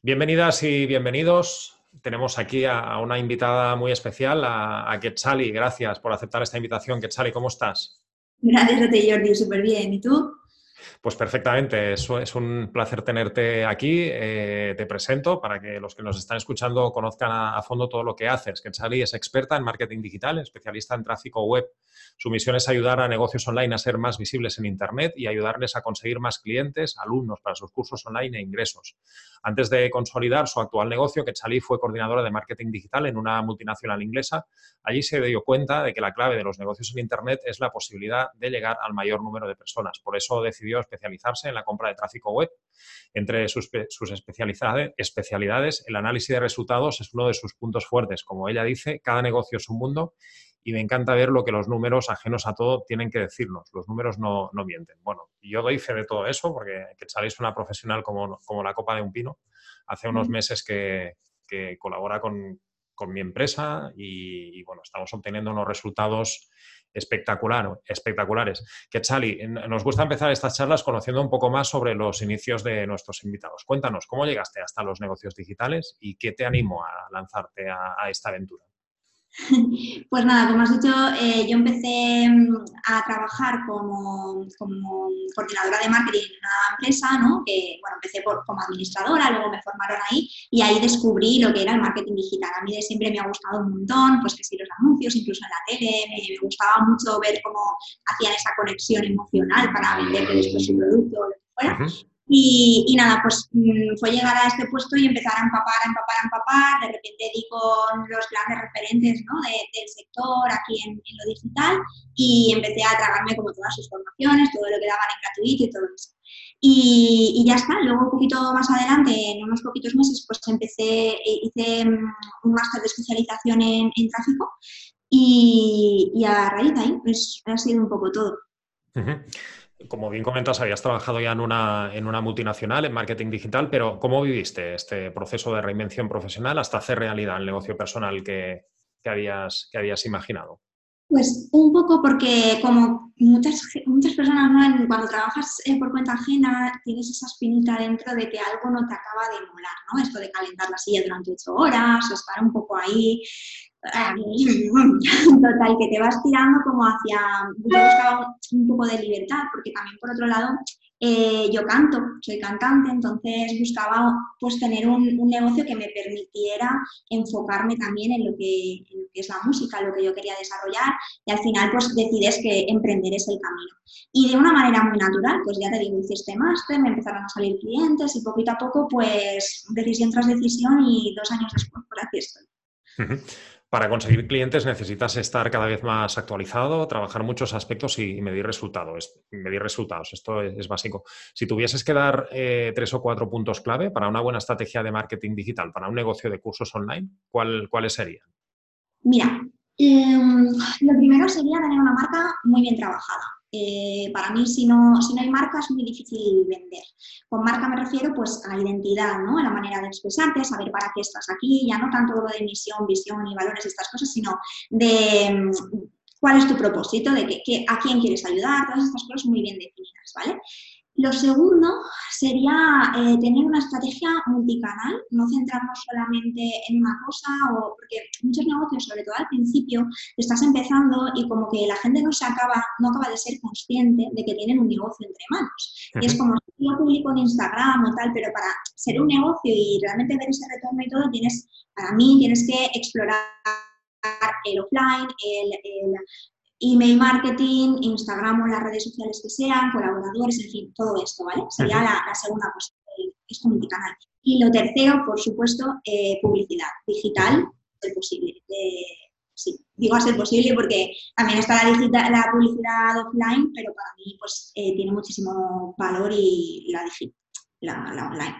Bienvenidas y bienvenidos. Tenemos aquí a, una invitada muy especial, a, a. Gracias por aceptar esta invitación. Quetzali, ¿cómo estás? Gracias a ti, Jordi. Súper bien. ¿Y tú? Pues perfectamente, es, un placer tenerte aquí. Eh, te presento para que los que nos están escuchando conozcan a, fondo todo lo que haces. Quetzali es experta en marketing digital, especialista en tráfico web. Su misión es ayudar a negocios online a ser más visibles en Internet y ayudarles a conseguir más clientes, alumnos para sus cursos online e ingresos. Antes de consolidar su actual negocio, Quetzali fue coordinadora de marketing digital en una multinacional inglesa. Allí se dio cuenta de que la clave de los negocios en Internet es la posibilidad de llegar al mayor número de personas. Por eso decidió especializarse en la compra de tráfico web. Entre sus, especialidades, especialidades, el análisis de resultados es uno de sus puntos fuertes. Como ella dice, cada negocio es un mundo y me encanta ver lo que los números, ajenos a todo, tienen que decirnos. Los números no, mienten. Bueno, yo doy fe de todo eso porque Quetzal es una profesional como, como la copa de un pino. Hace unos meses que, colabora con, mi empresa y, y, bueno, estamos obteniendo unos resultados espectacular, espectaculares. Quetzali, nos gusta empezar estas charlas conociendo un poco más sobre los inicios de nuestros invitados. Cuéntanos, ¿cómo llegaste hasta los negocios digitales y qué te animó a lanzarte a esta aventura? Pues nada, como has dicho, eh, yo empecé mm, a trabajar como, coordinadora de marketing en una empresa, ¿no? Que, bueno, empecé como administradora, luego me formaron ahí y ahí descubrí lo que era el marketing digital. A mí de siempre me ha gustado un montón, pues que si los anuncios, incluso en la tele, me, gustaba mucho ver cómo hacían esa conexión emocional para vender después su producto o lo que fuera. Y, nada, pues mm, fue llegar a este puesto y empezar a empapar, a empapar, a empapar. De repente di con los grandes referentes ¿no? del sector aquí en, lo digital y empecé a tragarme como todas sus formaciones, todo lo que daban en gratuito y todo eso. Y, ya está, luego un poquito más adelante, en unos poquitos meses, pues empecé, e hice mm, un máster de especialización en, tráfico y, a raíz de ahí, pues ha sido un poco todo como bien comentas, habías trabajado ya en una, en una multinacional, en marketing digital, pero ¿cómo viviste este proceso de reinvención profesional hasta hacer realidad el negocio personal que, habías, que habías imaginado? Pues un poco porque como muchas, muchas personas cuando trabajas eh, por cuenta ajena tienes esa espinita dentro de que algo no te acaba de molar, ¿no? Esto de calentar la silla durante ocho horas o estar un poco ahí Total, que te vas tirando como hacia, yo buscaba un poco de libertad, porque también por otro lado eh, yo canto, soy cantante, entonces buscaba pues tener un, negocio que me permitiera enfocarme también en lo, que, es la música, lo que yo quería desarrollar y al final pues decides que emprender es el camino. Y de una manera muy natural, pues ya te digo, hice este máster, me empezaron a salir clientes y poquito a poco pues decisión tras decisión y dos años después por aquí estoy. Para conseguir clientes necesitas estar cada vez más actualizado, trabajar muchos aspectos y medir resultados. Medir resultados, esto es, básico. Si tuvieses que dar eh, tres o cuatro puntos clave para una buena estrategia de marketing digital, para un negocio de cursos online, ¿cuáles serían? Mira, em, lo primero sería tener una marca muy bien trabajada. Eh, para mí, si no, si no hay marca, es muy difícil vender. Con marca me refiero pues a identidad, ¿no? a la manera de expresarte, saber para qué estás aquí, ya no tanto lo de misión, visión y valores estas cosas, sino de mm, cuál es tu propósito, de que, a quién quieres ayudar, todas estas cosas muy bien definidas, ¿vale? Lo segundo sería eh, tener una estrategia multicanal, no centrarnos solamente en una cosa, o, porque muchos negocios, sobre todo al principio, estás empezando y como que la gente no se acaba, no acaba de ser consciente de que tienen un negocio entre manos. Y es como si yo publico en Instagram o tal, pero para ser un negocio y realmente ver ese retorno y todo, tienes, para mí, tienes que explorar el offline, el, email marketing, Instagram o las redes sociales que sean, colaboradores, en fin, todo esto, ¿vale? Sería la, segunda cosa, es multicanal. Y lo tercero, por supuesto, eh, publicidad digital, es posible. Eh, sí, digo a ser posible porque también está la, la publicidad offline, pero para mí pues eh, tiene muchísimo valor y la, la, la online.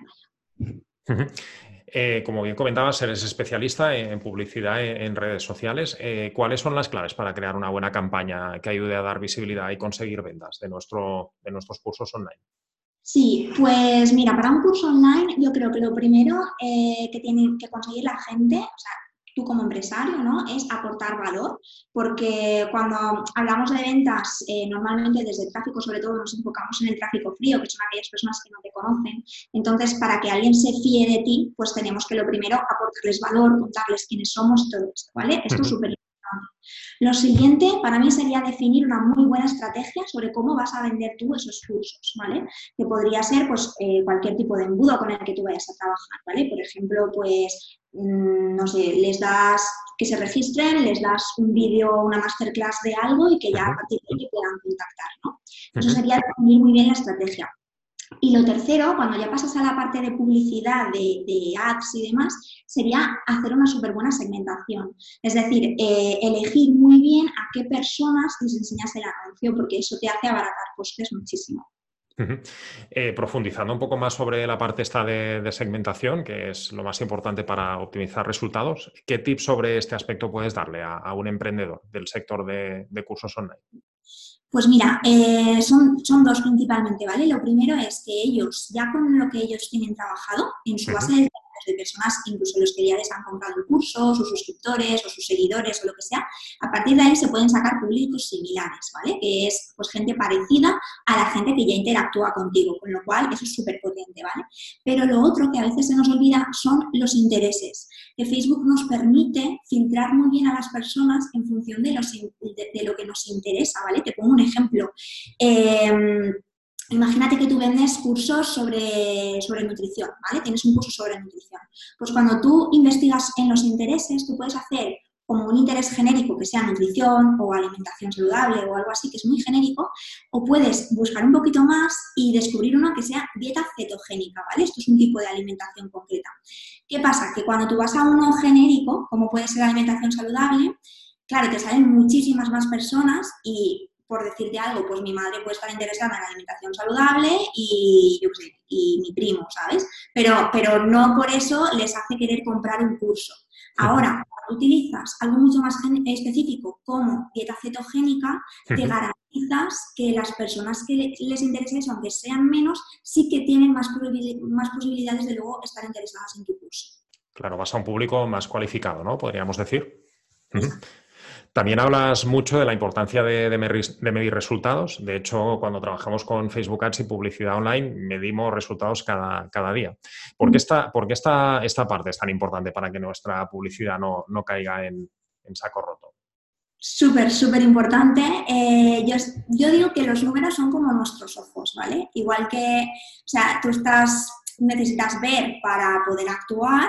Eh, como bien comentabas, eres especialista en publicidad en redes sociales. Eh, ¿Cuáles son las claves para crear una buena campaña que ayude a dar visibilidad y conseguir ventas de, nuestro, de nuestros cursos online? Sí, pues mira, para un curso online yo creo que lo primero eh, que tiene que conseguir la gente, o sea, tú como empresario, ¿no? Es aportar valor, porque cuando hablamos de ventas, eh, normalmente desde tráfico, sobre todo nos enfocamos en el tráfico frío, que son aquellas personas que no te conocen. Entonces, para que alguien se fíe de ti, pues tenemos que lo primero aportarles valor, contarles quiénes somos y todo esto, ¿vale? Esto es súper lo siguiente para mí sería definir una muy buena estrategia sobre cómo vas a vender tú esos cursos, ¿vale? Que podría ser pues eh, cualquier tipo de embudo con el que tú vayas a trabajar, ¿vale? Por ejemplo, pues, mm, no sé, les das que se registren, les das un vídeo, una masterclass de algo y que ya a partir de ahí puedan contactar, ¿no? Eso sería definir muy bien la estrategia. Y lo tercero, cuando ya pasas a la parte de publicidad, de, ads y demás, sería hacer una súper buena segmentación. Es decir, eh, elegir muy bien a qué personas les enseñas el anuncio, porque eso te hace abaratar costes muchísimo. Eh, profundizando un poco más sobre la parte esta de, segmentación, que es lo más importante para optimizar resultados, ¿qué tips sobre este aspecto puedes darle a, un emprendedor del sector de cursos online? Pues mira, eh, son, son dos principalmente, ¿vale? Lo primero es que ellos, ya con lo que ellos tienen trabajado en su base de de personas, incluso los que ya les han comprado el curso, sus suscriptores o sus seguidores o lo que sea, a partir de ahí se pueden sacar públicos similares, ¿vale? Que es pues gente parecida a la gente que ya interactúa contigo, con lo cual eso es súper potente, ¿vale? Pero lo otro que a veces se nos olvida son los intereses, que Facebook nos permite filtrar muy bien a las personas en función de, los, de, lo que nos interesa, ¿vale? Te pongo un ejemplo. Eh, Imagínate que tú vendes cursos sobre, sobre nutrición, ¿vale? Tienes un curso sobre nutrición. Pues cuando tú investigas en los intereses, tú puedes hacer como un interés genérico que sea nutrición o alimentación saludable o algo así que es muy genérico, o puedes buscar un poquito más y descubrir uno que sea dieta cetogénica, ¿vale? Esto es un tipo de alimentación concreta. ¿Qué pasa? Que cuando tú vas a uno genérico, como puede ser alimentación saludable, claro, te salen muchísimas más personas y por decirte algo, pues mi madre puede estar interesada en la alimentación saludable y yo sé, y mi primo, ¿sabes? Pero, pero no por eso les hace querer comprar un curso. Ahora, cuando utilizas algo mucho más específico como dieta cetogénica, te garantizas que las personas que les interese eso, aunque sean menos, sí que tienen más, más posibilidades de luego estar interesadas en tu curso. Claro, vas a un público más cualificado, ¿no? Podríamos decir. También hablas mucho de la importancia de, medir resultados. De hecho, cuando trabajamos con Facebook Ads y publicidad online, medimos resultados cada, día. ¿Por qué, esta, esta, parte es tan importante para que nuestra publicidad no, caiga en, saco roto? Súper, súper importante. Eh, yo, yo, digo que los números son como nuestros ojos, ¿vale? Igual que, o sea, tú estás, necesitas ver para poder actuar,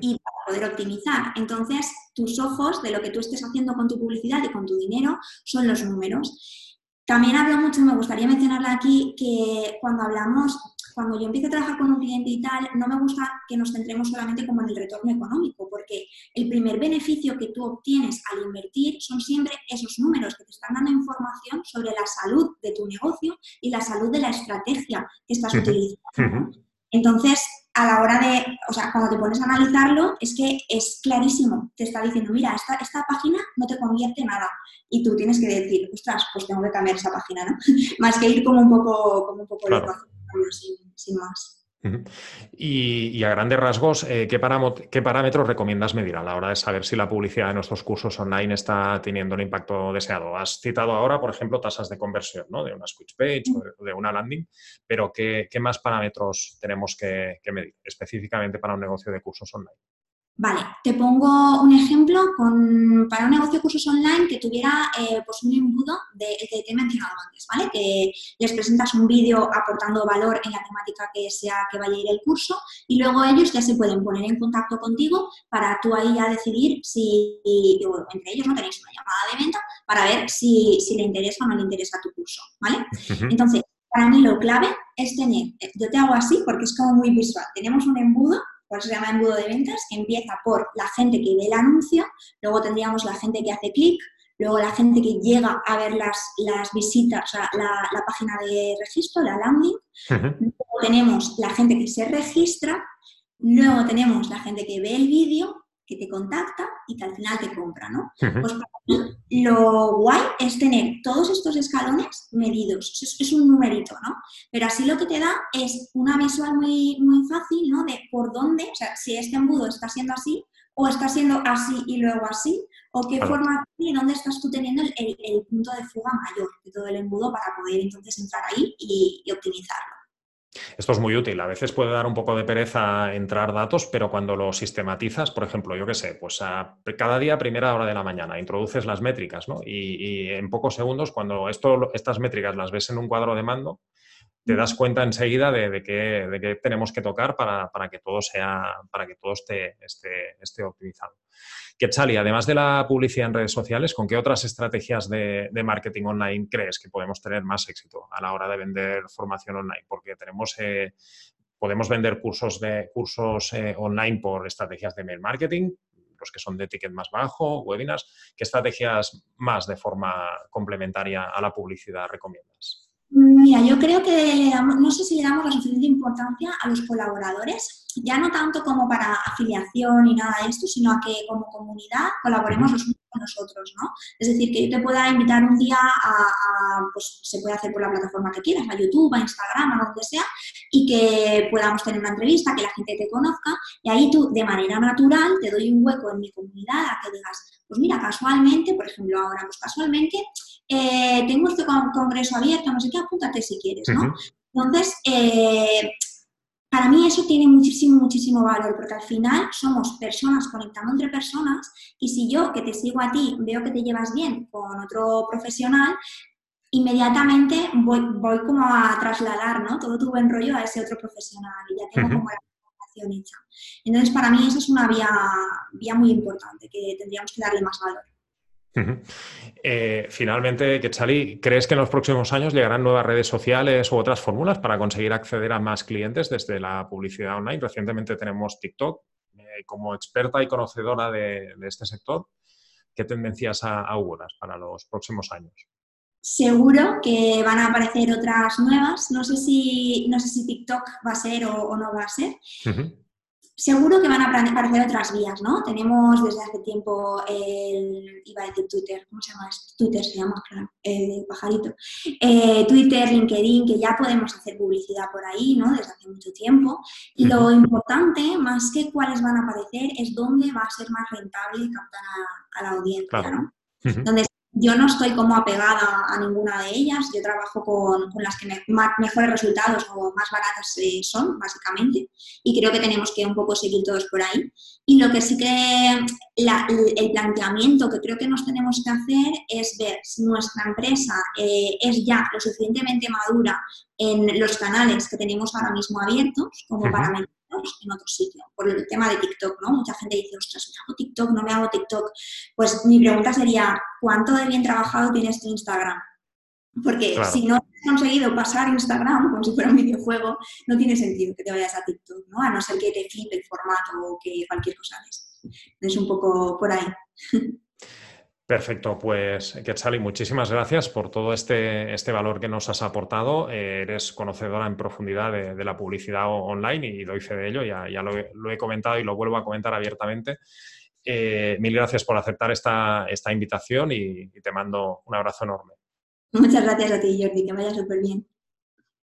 y para poder optimizar. Entonces, tus ojos de lo que tú estés haciendo con tu publicidad y con tu dinero son los números. También hablo mucho, me gustaría mencionarle aquí, que cuando hablamos, cuando yo empiezo a trabajar con un cliente y tal, no me gusta que nos centremos solamente como en el retorno económico, porque el primer beneficio que tú obtienes al invertir son siempre esos números que te están dando información sobre la salud de tu negocio y la salud de la estrategia que estás utilizando. Entonces, a la hora de, o sea, cuando te pones a analizarlo, es que es clarísimo. Te está diciendo, mira, esta, esta página no te convierte en nada. Y tú tienes que decir, ostras, pues tengo que cambiar esa página, ¿no? más que ir como un poco, como un poco claro. sin más. Y, a grandes rasgos, eh, ¿qué, parámetros recomiendas medir a la hora de saber si la publicidad de nuestros cursos online está teniendo el impacto deseado? Has citado ahora, por ejemplo, tasas de conversión ¿no? de una switch page o de, una landing, pero ¿qué, más parámetros tenemos que medir específicamente para un negocio de cursos online? Vale, te pongo un ejemplo con, para un negocio de cursos online que tuviera eh, pues un embudo de, que te he mencionado antes, ¿vale? Que les presentas un vídeo aportando valor en la temática que sea que vaya a ir el curso y luego ellos ya se pueden poner en contacto contigo para tú ahí ya decidir si, entre ellos no tenéis una llamada de venta para ver si, si le interesa o no le interesa tu curso, ¿vale? Entonces, para mí lo clave es tener, yo te hago así porque es como muy visual, tenemos un embudo por eso se llama embudo de ventas, que empieza por la gente que ve el anuncio, luego tendríamos la gente que hace clic, luego la gente que llega a ver las, las visitas, o sea, la, página de registro, la landing, luego tenemos la gente que se registra, luego tenemos la gente que ve el vídeo que te contacta y que al final te compra, ¿no? Pues para mí lo guay es tener todos estos escalones medidos, es, un numerito, ¿no? Pero así lo que te da es una visual muy, muy fácil, ¿no? De por dónde, o sea, si este embudo está siendo así, o está siendo así y luego así, o qué forma y dónde estás tú teniendo el, punto de fuga mayor de todo el embudo para poder entonces entrar ahí y optimizarlo. Esto es muy útil. A veces puede dar un poco de pereza entrar datos, pero cuando lo sistematizas, por ejemplo, yo qué sé, pues cada día a primera hora de la mañana introduces las métricas, ¿no? Y, en pocos segundos, cuando estas métricas las ves en un cuadro de mando, te das cuenta enseguida de, de, qué, tenemos que tocar para, que todo sea, para que todo esté, esté optimizado. Quetzali, además de la publicidad en redes sociales, ¿con qué otras estrategias de, marketing online crees que podemos tener más éxito a la hora de vender formación online? Porque tenemos, eh, podemos vender cursos, de, cursos eh, online por estrategias de mail marketing, los que son de ticket más bajo, webinars. ¿Qué estrategias más de forma complementaria a la publicidad recomiendas? Mira, yo creo que no sé si le damos la suficiente importancia a los colaboradores, ya no tanto como para afiliación y nada de esto, sino a que como comunidad colaboremos los unos con nosotros, ¿no? Es decir, que yo te pueda invitar un día a, pues se puede hacer por la plataforma que quieras, a YouTube, a Instagram, a donde sea, y que podamos tener una entrevista, que la gente te conozca, y ahí tú de manera natural te doy un hueco en mi comunidad a que digas, pues mira, casualmente, por ejemplo, ahora, pues casualmente eh, tengo este congreso abierto, no sé qué, apúntate si quieres, ¿no? Entonces, eh, para mí eso tiene muchísimo, muchísimo valor, porque al final somos personas conectando entre personas y si yo que te sigo a ti veo que te llevas bien con otro profesional, inmediatamente voy, voy como a trasladar ¿no? todo tu buen rollo a ese otro profesional y ya tengo como la comunicación hecha. Entonces, para mí eso es una vía, vía muy importante que tendríamos que darle más valor. Eh, finalmente, Quetzali, ¿crees que en los próximos años llegarán nuevas redes sociales u otras fórmulas para conseguir acceder a más clientes desde la publicidad online? Recientemente tenemos TikTok. Eh, como experta y conocedora de, este sector, ¿qué tendencias auguras para los próximos años? Seguro que van a aparecer otras nuevas. No sé si, no sé si TikTok va a ser o, no va a ser. Seguro que van a aparecer otras vías, ¿no? Tenemos desde hace tiempo el, iba a decir Twitter, ¿cómo se llama? Twitter se llama, claro, el pajarito. Eh, Twitter, LinkedIn, que ya podemos hacer publicidad por ahí, ¿no? Desde hace mucho tiempo. Y lo importante, más que cuáles van a aparecer, es dónde va a ser más rentable captar a, la audiencia, ¿no? Yo no estoy como apegada a ninguna de ellas, yo trabajo con, las que mejores resultados o más baratas eh, son, básicamente, y creo que tenemos que un poco seguir todos por ahí. Y lo que sí que el planteamiento que creo que nos tenemos que hacer es ver si nuestra empresa eh, es ya lo suficientemente madura en los canales que tenemos ahora mismo abiertos como para en otro sitio, por el tema de TikTok, ¿no? Mucha gente dice, ostras, me hago TikTok, no me hago TikTok. Pues mi pregunta sería, ¿cuánto de bien trabajado tienes tu Instagram? Porque si no has conseguido pasar Instagram como si fuera un videojuego, no tiene sentido que te vayas a TikTok, ¿no? A no ser que te flipe el formato o que cualquier cosa es. Es un poco por ahí. Perfecto, pues Quetzali, muchísimas gracias por todo este, este valor que nos has aportado. Eh, eres conocedora en profundidad de, la publicidad online y lo hice de ello, ya, ya lo, he, comentado y lo vuelvo a comentar abiertamente. Eh, mil gracias por aceptar esta, esta invitación y, y te mando un abrazo enorme. Muchas gracias a ti, Jordi, que vaya súper bien.